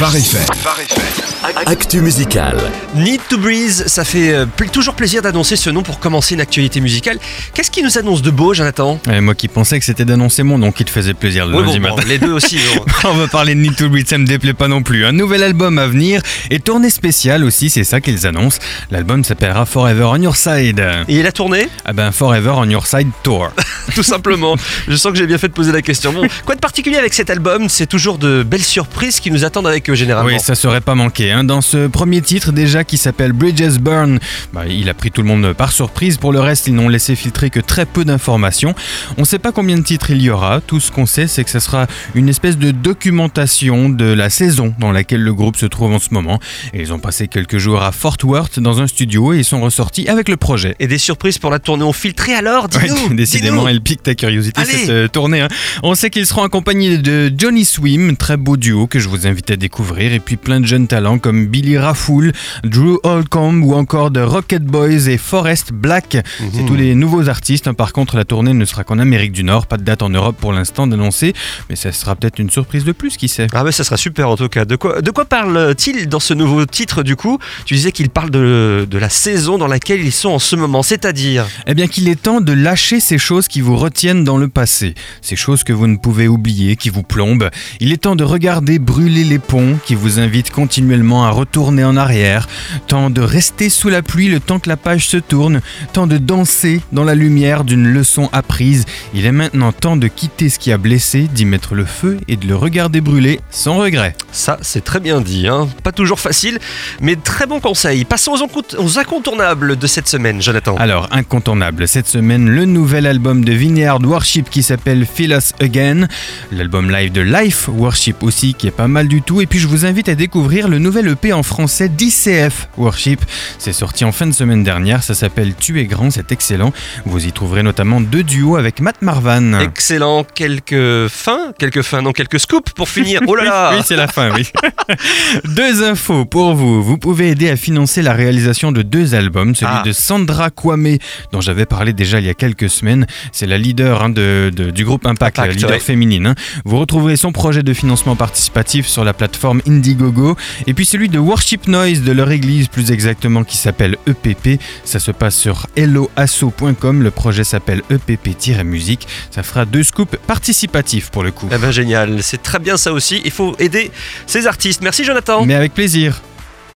Phare. Actu musical. Need to Breeze, ça fait euh, pl- toujours plaisir d'annoncer ce nom pour commencer une actualité musicale. Qu'est-ce qui nous annonce de beau, Jonathan? Ouais, moi qui pensais que c'était d'annoncer mon nom qui te faisait plaisir le Oui, lundi bon, bon, matin. les deux aussi. bon. On va parler de Need to Breathe, ça me déplaît pas non plus. Un nouvel album à venir et tournée spéciale aussi, c'est ça qu'ils annoncent. L'album s'appellera Forever on Your Side. Et la tournée Ah ben Forever on Your Side Tour. Tout simplement. Je sens que j'ai bien fait de poser la question. Bon, quoi de particulier avec cet album? C'est toujours de belles surprises qui nous attendent avec eux généralement. Oui, ça serait pas manqué. Hein. Dans ce premier titre déjà qui s'appelle Bridges Burn, bah, il a pris tout le monde par surprise. Pour le reste, ils n'ont laissé filtrer que très peu d'informations. On ne sait pas combien de titres il y aura. Tout ce qu'on sait, c'est que ce sera une espèce de documentation de la saison dans laquelle le groupe se trouve en ce moment. Et ils ont passé quelques jours à Fort Worth dans un studio et ils sont ressortis avec le projet. Et des surprises pour la tournée ont filtré alors Ouais, Dis-nous décidément, elle pique ta curiosité Allez. cette euh, tournée. hein. On sait qu'ils seront accompagnés de Johnny Swim, très beau duo que je vous invite à découvrir, et puis plein de jeunes talents comme Billy Raffoul, Drew Holcomb ou encore de Rocket Boys et Forest Black. C'est tous les nouveaux artistes. hein. Par contre, la tournée ne sera qu'en Amérique du Nord, pas de date en Europe pour l'instant d'annoncer, mais ça sera peut-être une surprise de plus, qui sait. Ah mais ça sera super en tout cas. De quoi, de quoi parle-t-il dans ce nouveau titre du coup? Tu disais qu'il parle de, de la saison dans laquelle ils sont en ce moment, c'est-à-dire? Eh bien qu'il est temps de lâcher ces choses qui vous retiennent dans le passé, ces choses que vous ne pouvez oublier, qui vous plombent. Il est temps de regarder brûler les ponts qui vous invitent continuellement à retourner en arrière, temps de rester sous la pluie le temps que la page se tourne, temps de danser dans la lumière d'une leçon apprise. Il est maintenant temps de quitter ce qui a blessé, d'y mettre le feu et de le regarder brûler sans regret. Ça, c'est très bien dit. Hein. Pas toujours facile, mais très bon conseil. Passons aux incontournables de cette semaine, Jonathan. Alors, incontournable, cette semaine, le nouvel album de Vineyard Worship qui s'appelle Feel Us Again, l'album live de Life Worship aussi qui est pas mal du tout, et puis je vous invite à découvrir le nouvel EP en français d'ICF Worship. C'est sorti en fin de semaine dernière, ça s'appelle Tu es grand, c'est excellent. Vous y trouverez notamment deux duos avec Matt Marvan. Excellent. Quelques fins, quelques fins, non, quelques scoops pour finir. Oh là là Oui, c'est la fin, oui. deux infos pour vous. Vous pouvez aider à financer la réalisation de deux albums. Celui Ah. de Sandra Kwame, dont j'avais parlé déjà il y a quelques semaines. C'est la leader hein, de, de- du groupe Impact, la leader ouais. féminine. hein. Vous retrouverez son projet de financement participatif sur la plateforme Indiegogo. Et puis celui de Worship Noise de leur église, plus exactement, qui s'appelle EPP. Ça se passe sur helloasso.com. Le projet s'appelle EPP-musique. Ça fera deux scoops participatifs pour le coup. Eh ben génial, c'est très bien ça aussi. Il faut aider ces artistes. Merci Jonathan. Mais avec plaisir.